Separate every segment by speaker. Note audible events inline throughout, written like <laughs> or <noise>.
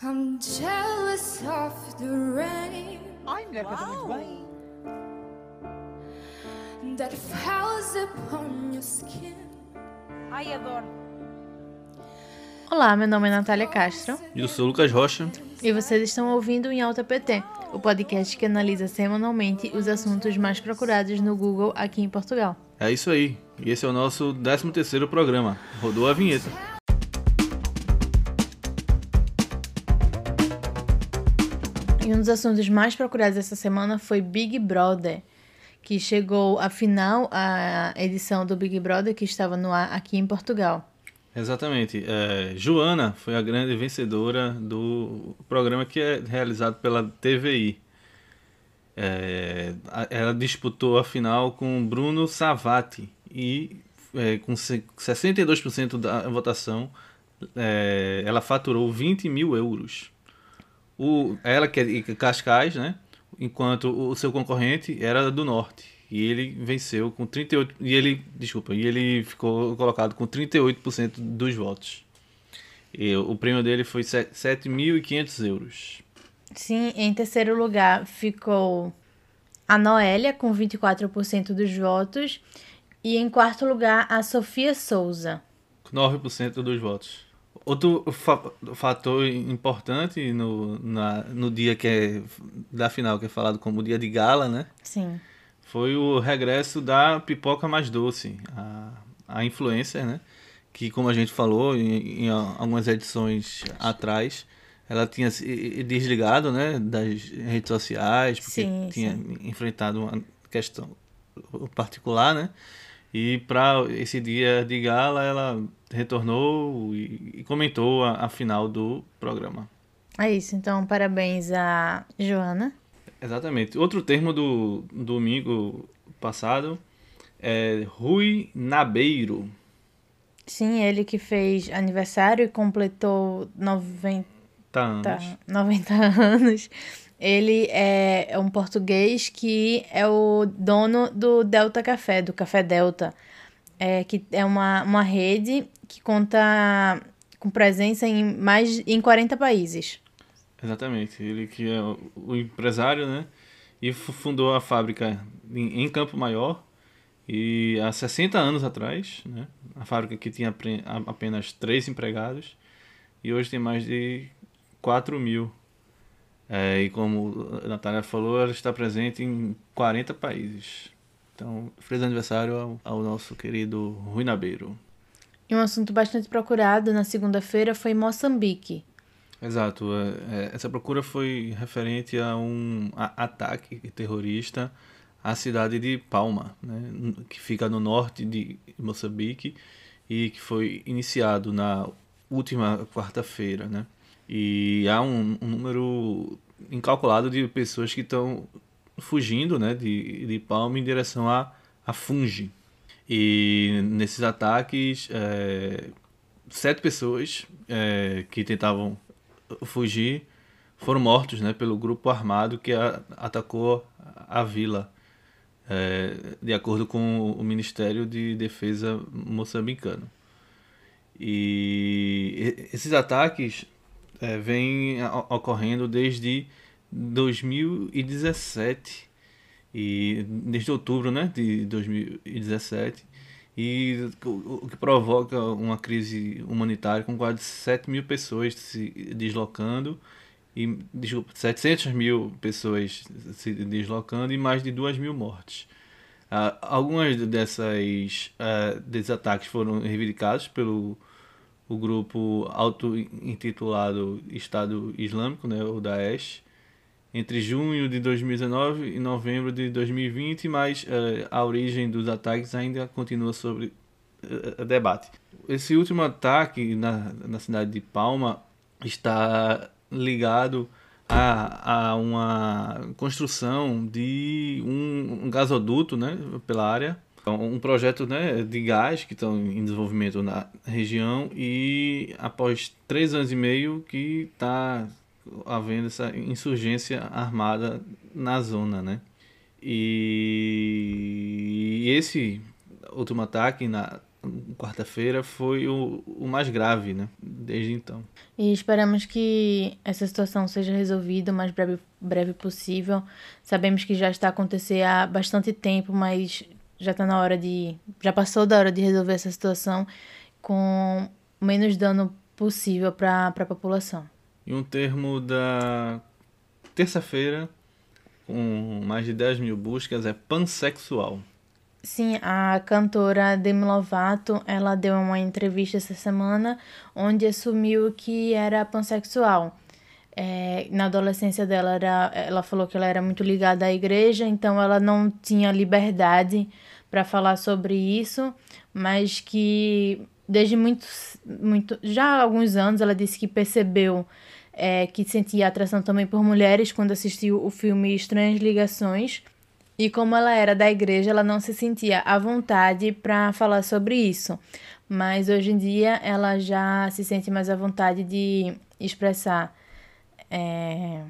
Speaker 1: I'm jealous of the rain
Speaker 2: Ai, mulher, canta muito bem.
Speaker 1: that falls upon your skin.
Speaker 2: Ai, adoro.
Speaker 3: Olá, meu nome é Natália Castro
Speaker 4: E eu sou o Lucas Rocha.
Speaker 3: e vocês estão ouvindo Em Alta PT, o podcast que analisa semanalmente os assuntos mais procurados no Google aqui em Portugal.
Speaker 4: É isso aí. E esse é o nosso 13 terceiro programa. Rodou a vinheta.
Speaker 3: E um dos assuntos mais procurados essa semana foi Big Brother, que chegou à final a edição do Big Brother que estava no ar aqui em Portugal.
Speaker 4: Exatamente. É, Joana foi a grande vencedora do programa que é realizado pela TVI. É, ela disputou a final com Bruno Savati e é, com se- 62% da votação é, ela faturou 20 mil euros. O, ela que é de Cascais, né? Enquanto o seu concorrente era do norte. E ele venceu com 38. E ele. Desculpa, e ele ficou colocado com 38% dos votos. E o prêmio dele foi se- 7.500 euros.
Speaker 3: Sim, em terceiro lugar ficou a Noélia, com 24% dos votos. E em quarto lugar, a Sofia Souza.
Speaker 4: Com 9% dos votos. Outro fa- fator importante no, na, no dia que é da final, que é falado como dia de gala, né?
Speaker 3: Sim.
Speaker 4: foi o regresso da Pipoca Mais Doce, a, a influencer, né? Que, como a gente falou em, em algumas edições atrás, ela tinha se desligado, né? Das redes sociais, porque
Speaker 3: Sim,
Speaker 4: tinha
Speaker 3: sim.
Speaker 4: enfrentado uma questão particular, né? E para esse dia de gala, ela retornou e, comentou a, a final do programa.
Speaker 3: É isso, então parabéns a Joana.
Speaker 4: Exatamente. Outro termo do domingo passado é Rui Nabeiro.
Speaker 3: Sim, ele que fez aniversário e completou 90,
Speaker 4: Tá anos.
Speaker 3: 90 anos. Ele é é um português que é o dono do Delta Café, do Café Delta, é, que é uma, uma rede que conta com presença em mais em 40 países.
Speaker 4: Exatamente. Ele que é o- empresário, né? E fu- fundou a fábrica em, em Campo Maior. E há 60 anos atrás, né? A fábrica que tinha apenas três empregados. E hoje tem mais de 4 mil. É, e como a Natália falou, ela está presente em 40 países. Então, feliz aniversário ao, ao nosso querido Rui Nabeiro.
Speaker 3: E um assunto bastante procurado na segunda-feira foi Moçambique.
Speaker 4: Exato. é, é, Essa procura foi referente a um ataque terrorista à cidade de Palma, né, que fica no norte de Moçambique e que foi iniciado na última quarta-feira. Né? E há um, um número incalculado de pessoas que estão fugindo né, de, de Palma em direção a, a Fungi. E nesses ataques, é, sete pessoas é, que tentavam fugir foram mortos né, pelo grupo armado que a- atacou a vila, é, de acordo com o Ministério de Defesa moçambicano. E esses ataques é, vêm o- ocorrendo desde 2017 e desde outubro né, de 2017 e o que provoca uma crise humanitária com quase 7 mil pessoas se deslocando e desculpa, 700 mil pessoas se deslocando e mais de 2 mil mortes. Ah, algumas dessas ah, desses ataques foram reivindicados pelo o grupo auto-intitulado Estado Islâmico, né, o Daesh, entre junho de 2019 e novembro de 2020, mas eh, a origem dos ataques ainda continua sobre eh, debate. Esse último ataque na, na cidade de Palma está ligado a, a uma construção de um, um gasoduto né, pela área, um projeto né, de gás que estão em desenvolvimento na região e após três anos e meio que está havendo essa insurgência armada na zona, né? E esse último ataque na, quarta-feira foi o, o mais grave, né? Desde então.
Speaker 3: E esperamos que essa situação seja resolvida o mais breve, breve possível. Sabemos que já está acontecendo há bastante tempo, mas já está na hora de. Já passou da hora de resolver essa situação com o menos dano possível para a população.
Speaker 4: E um termo da terça-feira, com mais de 10 mil buscas, é pansexual.
Speaker 3: Sim, a cantora Demi Lovato, ela deu uma entrevista essa semana onde assumiu que era pansexual. É, na adolescência dela, era, ela falou que ela era muito ligada à igreja, então ela não tinha liberdade para falar sobre isso, mas que desde muito, muito, já há alguns anos, ela disse que percebeu é, que sentia atração também por mulheres quando assistiu o filme Estranhas Ligações. E como ela era da igreja, ela não se sentia à vontade para falar sobre isso. Mas hoje em dia ela já se sente mais à vontade de expressar. É...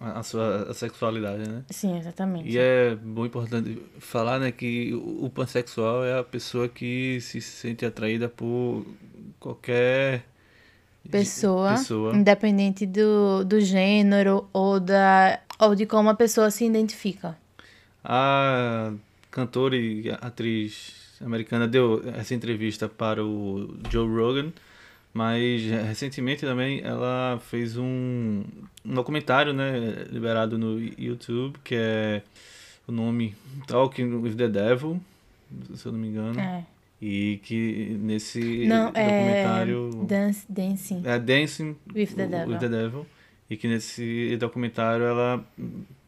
Speaker 4: A sua sexualidade, né?
Speaker 3: Sim, exatamente.
Speaker 4: E é bom importante falar, né, que o pansexual é a pessoa que se sente atraída por qualquer
Speaker 3: pessoa,
Speaker 4: pessoa.
Speaker 3: independente do, do gênero ou, da, ou de como a pessoa se identifica.
Speaker 4: A cantora e atriz americana deu essa entrevista para o Joe Rogan, mas recentemente também ela fez um, um documentário, né, liberado no YouTube, que é o nome Talking with the Devil, se eu não me engano.
Speaker 3: É.
Speaker 4: E que nesse
Speaker 3: Não,
Speaker 4: documentário.
Speaker 3: é dance, Dancing
Speaker 4: É Dancing
Speaker 3: with the Devil.
Speaker 4: with the Devil. E que nesse documentário ela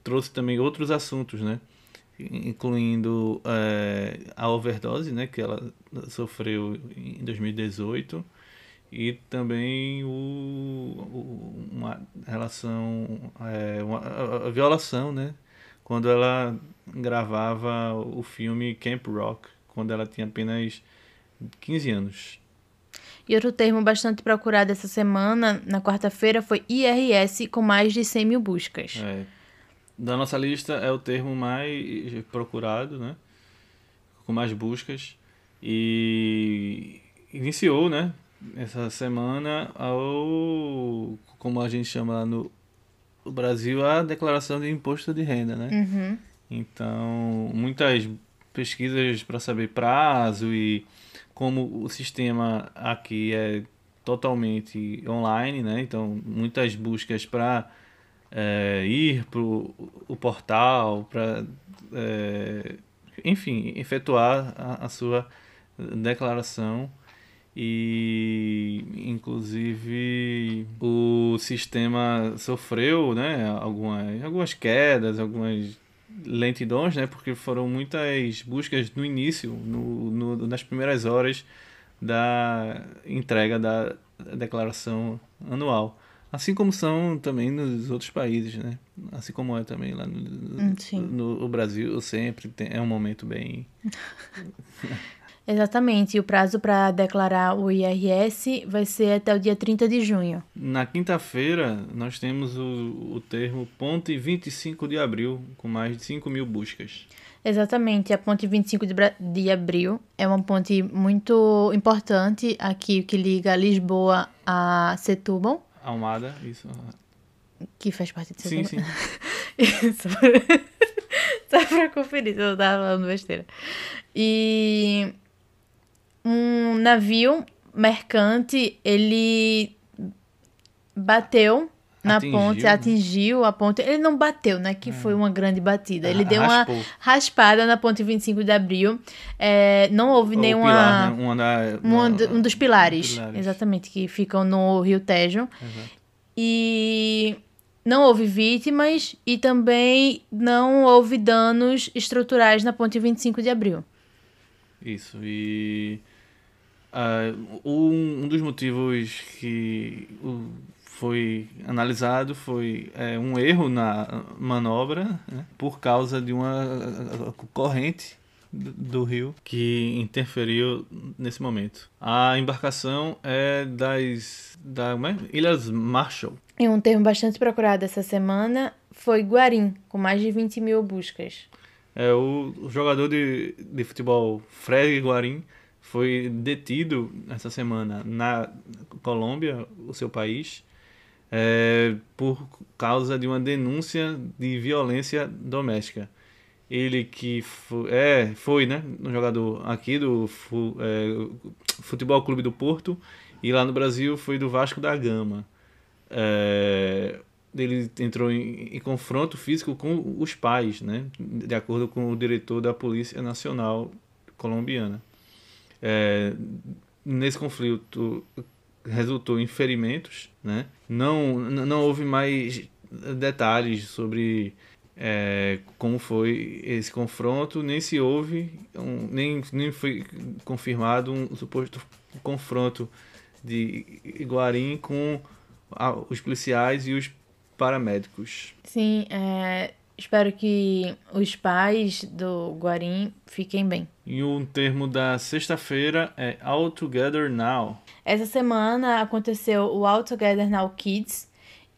Speaker 4: trouxe também outros assuntos, né? Incluindo é, a overdose, né? Que ela sofreu em 2018. E também o, o- uma relação, é, uma, a- a violação, né? Quando ela gravava o filme Camp Rock, quando ela tinha apenas 15 anos.
Speaker 3: E outro termo bastante procurado essa semana, na quarta-feira, foi IRS, com mais de 100 mil buscas.
Speaker 4: É, da nossa lista é o termo mais procurado, né? Com mais buscas. E iniciou, né? Essa semana ao, como a gente chama lá no Brasil, a declaração de imposto de renda, né?
Speaker 3: Uhum.
Speaker 4: Então, muitas pesquisas para saber prazo e como o sistema aqui é totalmente online, né? Então, muitas buscas para ir para o portal, para, enfim, efetuar a, a sua declaração e inclusive o sistema sofreu né algumas algumas quedas algumas lentidões né porque foram muitas buscas no início no, no nas primeiras horas da entrega da declaração anual. Assim como são também nos outros países né? Assim como é também lá no,
Speaker 3: Hum,
Speaker 4: no, no Brasil sempre tem, é um momento bem <laughs>
Speaker 3: Exatamente. E o prazo para declarar o IRS vai ser até o dia 30 de junho.
Speaker 4: Na quinta-feira, nós temos o, o termo Ponte 25 de Abril, com mais de 5 mil buscas.
Speaker 3: Exatamente. A ponte 25 de, de abril é uma ponte muito importante aqui que liga Lisboa a Setúbal,
Speaker 4: Almada, isso.
Speaker 3: que faz parte de
Speaker 4: Sim,
Speaker 3: Setúbal.
Speaker 4: sim. <laughs>
Speaker 3: Só pra- <laughs> Só pra conferir se eu tava falando besteira. E um navio mercante, ele bateu na
Speaker 4: Atingiu,
Speaker 3: ponte,
Speaker 4: né?
Speaker 3: atingiu a ponte. Ele não bateu, né? Que foi uma grande batida. Ele
Speaker 4: Ah,
Speaker 3: deu uma
Speaker 4: raspou.
Speaker 3: raspada na ponte 25 de abril. É, não houve nenhuma.
Speaker 4: pilar, né? Uma da-
Speaker 3: Um, do- um dos pilares,
Speaker 4: pilares.
Speaker 3: exatamente, que ficam no Rio Tejo.
Speaker 4: Exato.
Speaker 3: E não houve vítimas e também não houve danos estruturais na ponte 25 de abril.
Speaker 4: Isso, e ah, um, um dos motivos que foi analisado foi é, um erro na manobra né, por causa de uma corrente do, do rio que interferiu nesse momento. A embarcação é das da, é? Ilhas Marshall.
Speaker 3: E um termo bastante procurado essa semana foi Guarim, com mais de 20 mil buscas.
Speaker 4: É o, o jogador de, de futebol Fred Guarim foi detido essa semana na Colômbia, o seu país, é, por causa de uma denúncia de violência doméstica. Ele que foi, é, foi né, um jogador aqui do fu, é, Futebol Clube do Porto e lá no Brasil foi do Vasco da Gama. É, ele entrou em, em, confronto físico com os pais, né, de acordo com o diretor da Polícia Nacional Colombiana. É, nesse conflito resultou em ferimentos, né? Não, não houve mais detalhes sobre é, como foi esse confronto, nem se houve, um, nem, nem foi confirmado um suposto confronto de Guarim com a, os policiais e os paramédicos.
Speaker 3: Sim, é, espero que os pais do Guarim fiquem bem.
Speaker 4: E um termo da sexta-feira é All Together Now.
Speaker 3: Essa semana aconteceu o All Together Now Kids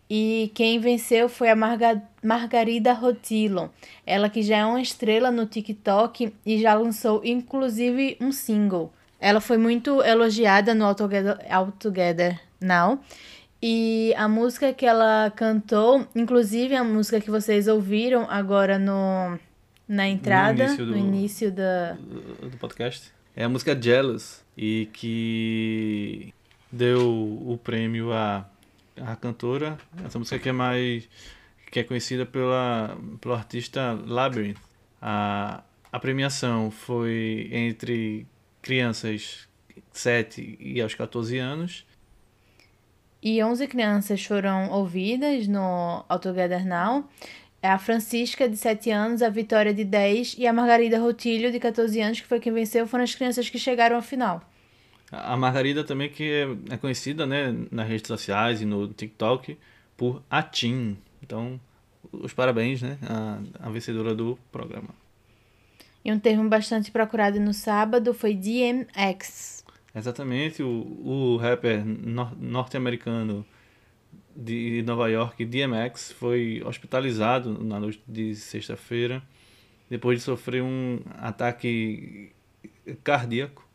Speaker 3: e quem venceu foi a Marga Margarida Rotilo. Ela que já é uma estrela no TikTok e já lançou inclusive um single. Ela foi muito elogiada no All Together, All Together Now e a música que ela cantou, inclusive a música que vocês ouviram agora no, na entrada, no início, do, no início da...
Speaker 4: do, podcast, é a música Jealous. E que deu o prêmio à, à cantora. Essa música que é mais. que é conhecida pela, pelo artista Labyrinth. A, a premiação foi entre crianças 7 e aos 14 anos
Speaker 3: e 11 crianças foram ouvidas no All Together Now. É a Francisca, de 7 anos, a Vitória, de 10 e a Margarida Rotilho, de 14 anos, que foi quem venceu, foram as crianças que chegaram à final.
Speaker 4: A Margarida também que é, é conhecida né, nas redes sociais e no TikTok por Atim. Então, os parabéns né, à, à vencedora do programa.
Speaker 3: E um termo bastante procurado no sábado foi DMX,
Speaker 4: Exatamente, o, o rapper nor norte-americano de Nova York, DMX, foi hospitalizado na noite de sexta-feira depois de sofrer um ataque cardíaco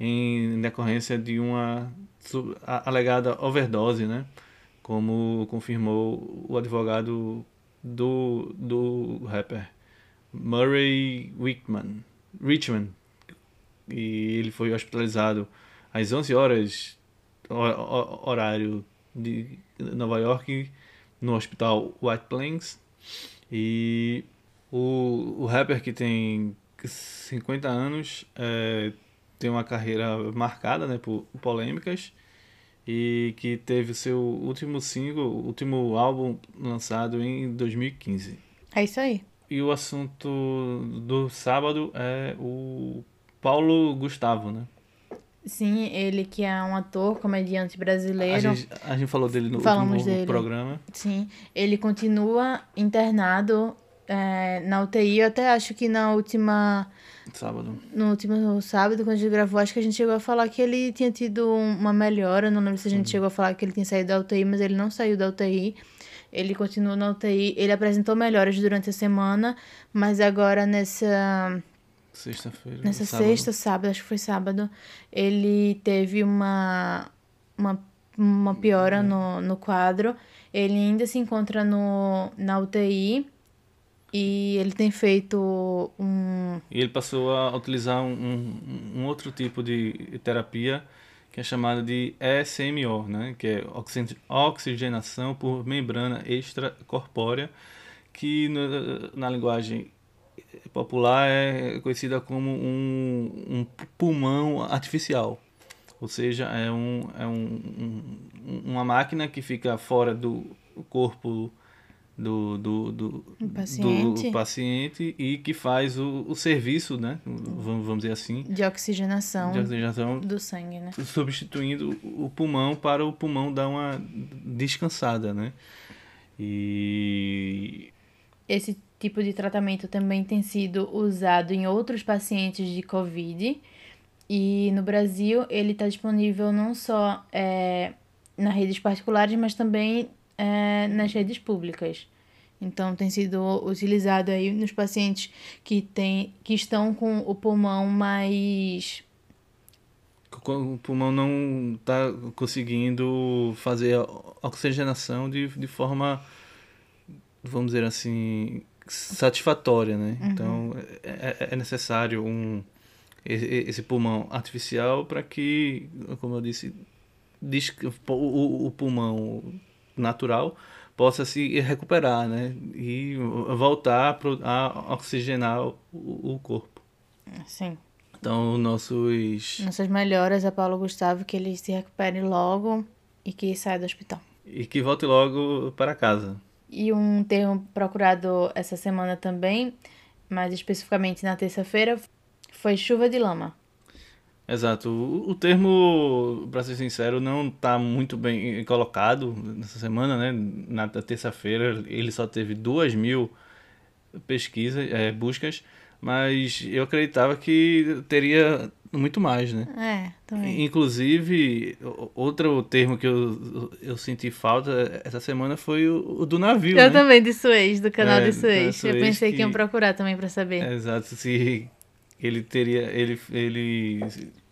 Speaker 4: em decorrência de uma alegada overdose, né? Como confirmou o advogado do, do rapper Murray Wickman, Richmond, e ele foi hospitalizado às 11 horas horário de Nova York no hospital White Plains e o, o rapper que tem 50 anos é, tem uma carreira marcada né, por polêmicas e que teve o seu último single, último álbum lançado em 2015.
Speaker 3: É isso aí.
Speaker 4: E o assunto do sábado é o Paulo Gustavo, né?
Speaker 3: Sim, ele que é um ator, comediante brasileiro.
Speaker 4: A gente, a gente falou dele no Falamos último dele. programa.
Speaker 3: Sim, ele continua internado é, na UTI. Eu até acho que na última...
Speaker 4: Sábado.
Speaker 3: No último sábado, quando a gente gravou, acho que a gente chegou a falar que ele tinha tido uma melhora. Não lembro se a gente uhum. chegou a falar que ele tinha saído da UTI, mas ele não saiu da UTI. Ele continua na UTI. Ele apresentou melhoras durante a semana, mas agora nessa
Speaker 4: Sexta-feira.
Speaker 3: Nessa sábado. sexta, sábado, acho que foi sábado, ele teve uma, uma, uma piora é. no, no quadro. Ele ainda se encontra no, na UTI e ele tem feito um.
Speaker 4: E ele passou a utilizar um, um outro tipo de terapia que é chamada de ECMO, né? que é oxigenação por membrana extracorpórea, que na, na linguagem popular é conhecida como um, um pulmão artificial. Ou seja, é, um, é um, um, uma máquina que fica fora do corpo do, do, do,
Speaker 3: paciente.
Speaker 4: do paciente e que faz o, o serviço, né? Vamos, vamos dizer assim.
Speaker 3: De oxigenação,
Speaker 4: de oxigenação
Speaker 3: do sangue, né?
Speaker 4: Substituindo o pulmão para o pulmão dar uma descansada, né? E...
Speaker 3: Esse tipo de tratamento também tem sido usado em outros pacientes de Covid. E no Brasil ele está disponível não só é, nas redes particulares, mas também é, nas redes públicas. Então tem sido utilizado aí nos pacientes que, tem, que estão com o pulmão mais
Speaker 4: o pulmão não está conseguindo fazer a oxigenação de, de forma, vamos dizer assim, satisfatória, né? Então é, é- é necessário um esse pulmão artificial para que, como eu disse, dis- o, o- pulmão natural possa se recuperar, né? E voltar a pro- a oxigenar o, o corpo.
Speaker 3: Sim.
Speaker 4: Então, nossos.
Speaker 3: Nossas melhoras a Paulo Gustavo, que ele se recupere logo e que saia do hospital.
Speaker 4: E que volte logo para casa.
Speaker 3: E um termo procurado essa semana também, mais especificamente na terça-feira, foi chuva de lama.
Speaker 4: Exato. O, termo, para ser sincero, não está muito bem colocado nessa semana, né? Na terça-feira ele só teve duas mil pesquisas, é, buscas, mas eu acreditava que teria muito mais, né?
Speaker 3: É, também.
Speaker 4: Inclusive, outro termo que eu, eu senti falta essa semana foi o, o do navio,
Speaker 3: Eu
Speaker 4: né?
Speaker 3: também, de Suez, do canal
Speaker 4: É,
Speaker 3: de Suez. Eu pensei que...
Speaker 4: que-
Speaker 3: iam procurar também pra saber.
Speaker 4: Exato, se ele teria ele ele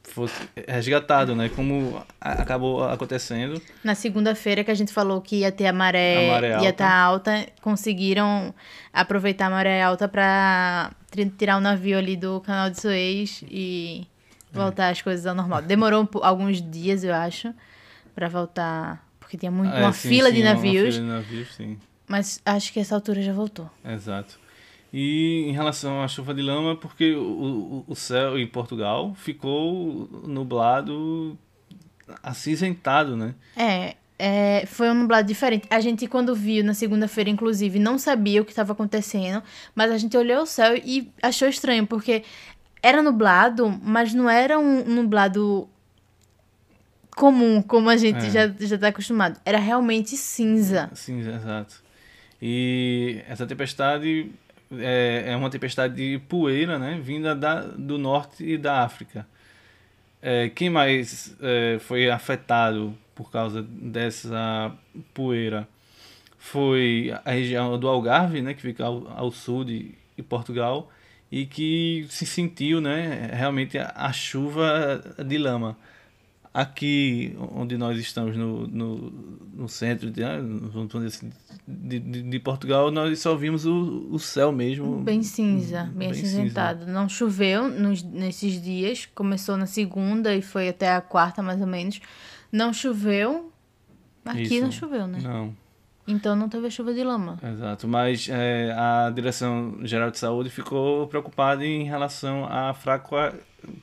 Speaker 4: fosse resgatado, né? Como acabou acontecendo.
Speaker 3: Na segunda-feira que a gente falou que ia ter a maré,
Speaker 4: A maré
Speaker 3: ia
Speaker 4: alta.
Speaker 3: estar alta, conseguiram aproveitar a maré alta pra tri- tirar o navio ali do canal de Suez e voltar as coisas ao normal. Demorou alguns dias, eu acho, pra voltar, porque tinha muito,
Speaker 4: É,
Speaker 3: uma
Speaker 4: sim,
Speaker 3: fila
Speaker 4: sim,
Speaker 3: de
Speaker 4: uma
Speaker 3: navios,
Speaker 4: fila de navios, sim.
Speaker 3: mas acho que essa altura já voltou.
Speaker 4: Exato. E em relação à chuva de lama, porque o, o, o céu em Portugal ficou nublado, acinzentado, né?
Speaker 3: É, é, foi um nublado diferente. A gente, quando viu na segunda-feira, inclusive, não sabia o que estava acontecendo, mas a gente olhou o céu e achou estranho, porque era nublado, mas não era um nublado comum, como a gente
Speaker 4: É.
Speaker 3: já, já tá acostumado. Era realmente cinza.
Speaker 4: Sim, exato. E essa tempestade é, é uma tempestade de poeira, né? Vinda da, do norte e da África. É, quem mais é, foi afetado por causa dessa poeira foi a região do Algarve, né? Que fica ao, ao sul de, de Portugal e que se sentiu, né? Realmente a, a chuva de lama aqui onde nós estamos no, no, no centro de, né, assim, de, de, de Portugal, nós só vimos o, o céu mesmo.
Speaker 3: Bem cinza, bem,
Speaker 4: bem
Speaker 3: acinzentado. Não choveu nos, nesses dias. Começou na segunda e foi até a quarta, mais ou menos. Não choveu. Aqui
Speaker 4: Isso.
Speaker 3: não choveu, né?
Speaker 4: Não,
Speaker 3: Então não teve chuva de lama.
Speaker 4: exato. Mas é, a Direção Geral de Saúde ficou preocupada em relação à fraca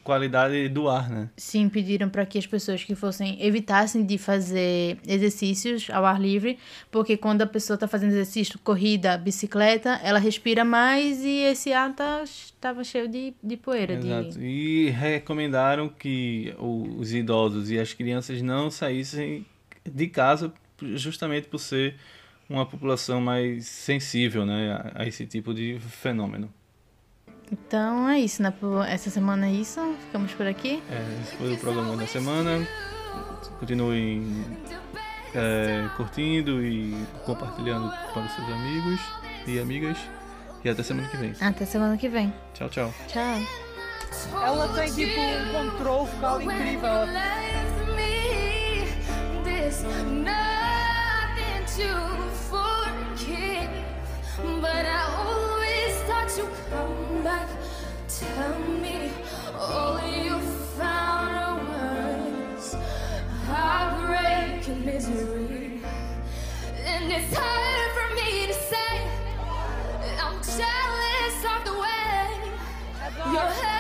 Speaker 4: qualidade do ar, né?
Speaker 3: Sim, pediram para que as pessoas que fossem evitassem de fazer exercícios ao ar livre, porque quando a pessoa está fazendo exercício, corrida, bicicleta, ela respira mais e esse ar tá, tava cheio de, de poeira.
Speaker 4: Exato.
Speaker 3: De...
Speaker 4: E recomendaram que os idosos e as crianças não saíssem de casa justamente por ser uma população mais sensível né, a, a esse tipo de fenômeno.
Speaker 3: Então é isso, né? Essa semana é isso. Ficamos por aqui.
Speaker 4: É, esse foi o programa da semana. Continuem é, curtindo e compartilhando para os seus amigos e amigas. E até semana que vem.
Speaker 3: Até semana que vem.
Speaker 4: Tchau, tchau.
Speaker 3: Tchau.
Speaker 2: Ela tem tipo um controle vocal incrível.
Speaker 1: to. but I always thought you'd come back. Tell me all you found are words, heartbreak and misery. And it's hard for me to say, I'm jealous of the way your head.